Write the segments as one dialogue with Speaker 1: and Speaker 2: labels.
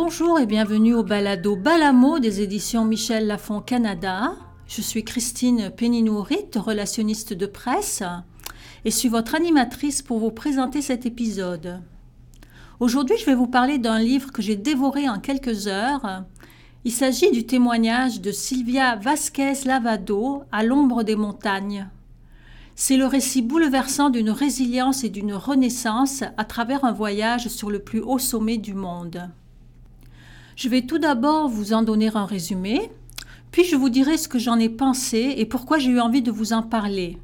Speaker 1: Bonjour et bienvenue au balado Balamo des éditions Michel Lafon Canada. Je suis Christine Péninourit, relationniste de presse, et suis votre animatrice pour vous présenter cet épisode. Aujourd'hui, je vais vous parler d'un livre que j'ai dévoré en quelques heures. Il s'agit du témoignage de Sylvia Vasquez Lavado à l'ombre des montagnes. C'est le récit bouleversant d'une résilience et d'une renaissance à travers un voyage sur le plus haut sommet du monde. Je vais tout d'abord vous en donner un résumé, puis je vous dirai ce que j'en ai pensé et pourquoi j'ai eu envie de vous en parler,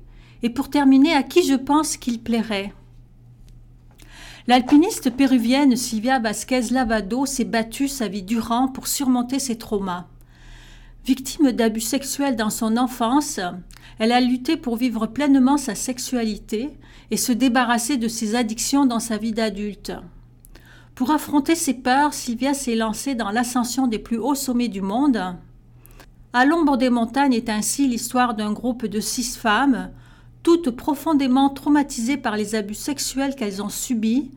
Speaker 1: et pour terminer à qui je pense qu'il plairait? L'alpiniste péruvienne Silvia Vasquez Lavado s'est battue sa vie durant pour surmonter ses traumas. Victime d'abus sexuels dans son enfance, elle a lutté pour vivre pleinement sa sexualité et se débarrasser de ses addictions dans sa vie d'adulte. Pour affronter ses peurs, Sylvia s'est lancée dans l'ascension des plus hauts sommets du monde. À l'ombre des montagnes est ainsi l'histoire d'un groupe de six femmes toutes profondément traumatisées par les abus sexuels qu'elles ont subis,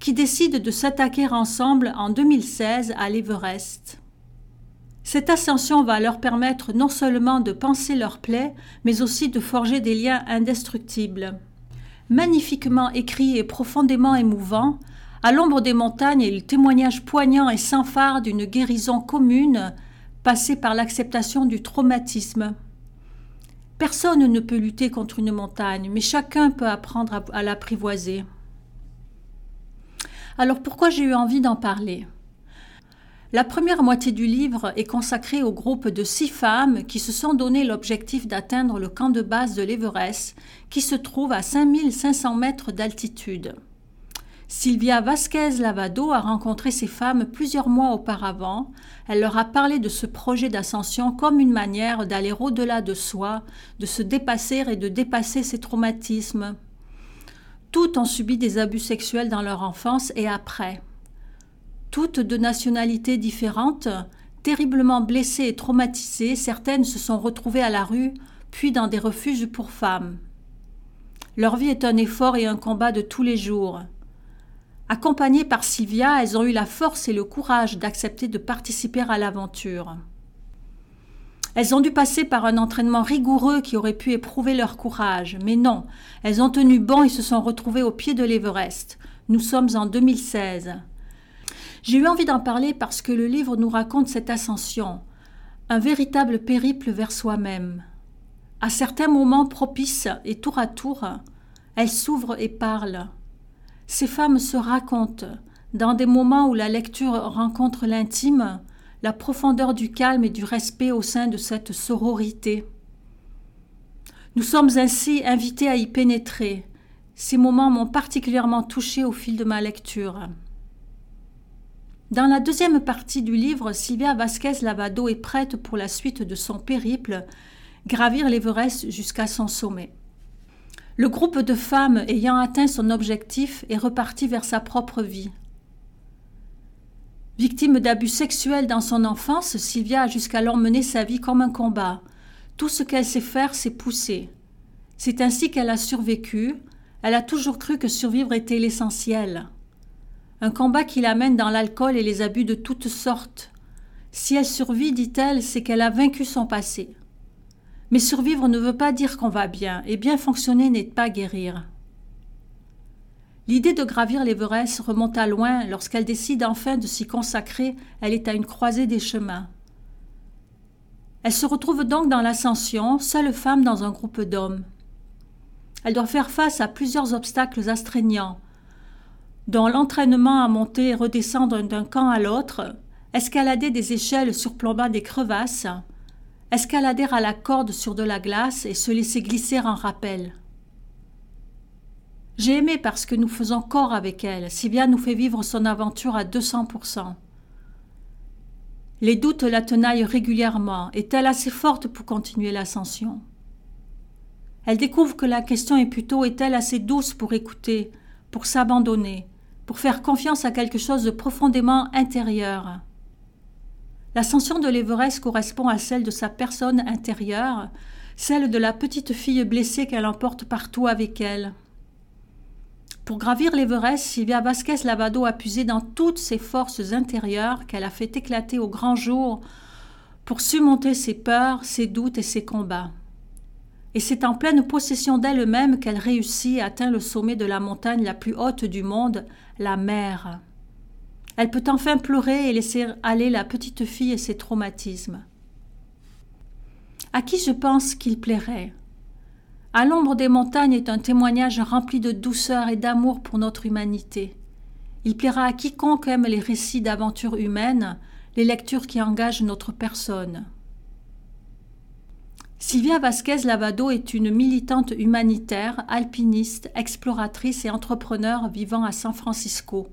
Speaker 1: qui décident de s'attaquer ensemble en 2016 à l'Everest. Cette ascension va leur permettre non seulement de penser leurs plaies, mais aussi de forger des liens indestructibles. Magnifiquement écrit et profondément émouvant, à l'ombre des montagnes est le témoignage poignant et sans phare d'une guérison commune passée par l'acceptation du traumatisme. Personne ne peut lutter contre une montagne, mais chacun peut apprendre à, l'apprivoiser. Alors pourquoi j'ai eu envie d'en parler? La première moitié du livre est consacrée au groupe de six femmes qui se sont donné l'objectif d'atteindre le camp de base de l'Everest, qui se trouve à 5500 mètres d'altitude. Sylvia Vasquez Lavado a rencontré ces femmes plusieurs mois auparavant. Elle leur a parlé de ce projet d'ascension comme une manière d'aller au-delà de soi, de se dépasser et de dépasser ses traumatismes. Toutes ont subi des abus sexuels dans leur enfance et après. Toutes de nationalités différentes, terriblement blessées et traumatisées, certaines se sont retrouvées à la rue, puis dans des refuges pour femmes. Leur vie est un effort et un combat de tous les jours. Accompagnées par Sylvia, elles ont eu la force et le courage d'accepter de participer à l'aventure. Elles ont dû passer par un entraînement rigoureux qui aurait pu éprouver leur courage, mais non, elles ont tenu bon et se sont retrouvées au pied de l'Everest. Nous sommes en 2016. J'ai eu envie d'en parler parce que le livre nous raconte cette ascension, un véritable périple vers soi-même. À certains moments propices et tour à tour, elles s'ouvrent et parlent. Ces femmes se racontent, dans des moments où la lecture rencontre l'intime, la profondeur du calme et du respect au sein de cette sororité. Nous sommes ainsi invités à y pénétrer. Ces moments m'ont particulièrement touché au fil de ma lecture. Dans la deuxième partie du livre, Sylvia Vasquez Lavado est prête pour la suite de son périple, gravir l'Everest jusqu'à son sommet. Le groupe de femmes ayant atteint son objectif est reparti vers sa propre vie. Victime d'abus sexuels dans son enfance, Sylvia a jusqu'alors mené sa vie comme un combat. Tout ce qu'elle sait faire, c'est pousser. C'est ainsi qu'elle a survécu. Elle a toujours cru que survivre était l'essentiel. Un combat qui l'amène dans l'alcool et les abus de toutes sortes. Si elle survit, dit-elle, c'est qu'elle a vaincu son passé. Mais survivre ne veut pas dire qu'on va bien, et bien fonctionner n'est pas guérir. L'idée de gravir l'Everest remonte à loin lorsqu'elle décide enfin de s'y consacrer, elle est à une croisée des chemins. Elle se retrouve donc dans l'ascension, seule femme dans un groupe d'hommes. Elle doit faire face à plusieurs obstacles astreignants, dont l'entraînement à monter et redescendre d'un camp à l'autre, escalader des échelles surplombant des crevasses, escalader à la corde sur de la glace et se laisser glisser en rappel. J'ai aimé parce que nous faisons corps avec elle, si bien nous fait vivre son aventure à 200%. Les doutes la tenaillent régulièrement. Est-elle assez forte pour continuer l'ascension Elle découvre que la question est plutôt est-elle assez douce pour écouter, pour s'abandonner, pour faire confiance à quelque chose de profondément intérieur? L'ascension de l'Everest correspond à celle de sa personne intérieure, celle de la petite fille blessée qu'elle emporte partout avec elle. Pour gravir l'Everest, Sylvia Vasquez Lavado a puisé dans toutes ses forces intérieures qu'elle a fait éclater au grand jour pour surmonter ses peurs, ses doutes et ses combats. Et c'est en pleine possession d'elle-même qu'elle réussit et atteint le sommet de la montagne la plus haute du monde, la mer. Elle peut enfin pleurer et laisser aller la petite fille et ses traumatismes. À qui je pense qu'il plairait? À l'ombre des montagnes est un témoignage rempli de douceur et d'amour pour notre humanité. Il plaira à quiconque aime les récits d'aventures humaines, les lectures qui engagent notre personne. Sylvia Vasquez Lavado est une militante humanitaire, alpiniste, exploratrice et entrepreneur vivant à San Francisco.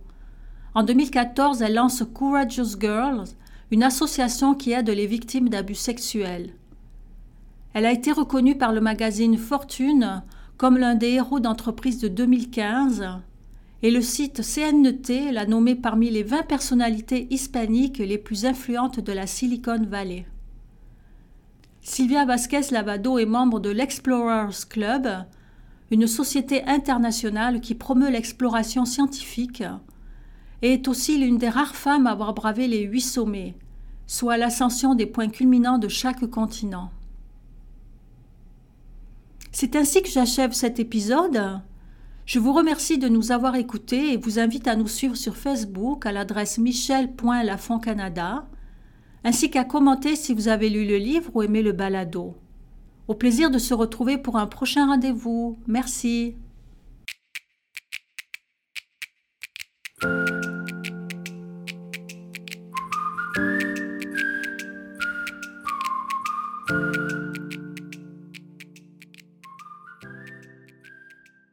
Speaker 1: En 2014, elle lance Courageous Girls, une association qui aide les victimes d'abus sexuels. Elle a été reconnue par le magazine Fortune comme l'un des héros d'entreprise de 2015 et le site CNT l'a nommée parmi les 20 personnalités hispaniques les plus influentes de la Silicon Valley. Sylvia Vasquez Lavado est membre de l'Explorers Club, une société internationale qui promeut l'exploration scientifique et est aussi l'une des rares femmes à avoir bravé les huit sommets, soit l'ascension des points culminants de chaque continent. C'est ainsi que j'achève cet épisode. Je vous remercie de nous avoir écoutés et vous invite à nous suivre sur Facebook à l'adresse michel.lafondcanada, ainsi qu'à commenter si vous avez lu le livre ou aimé le balado. Au plaisir de se retrouver pour un prochain rendez-vous. Merci.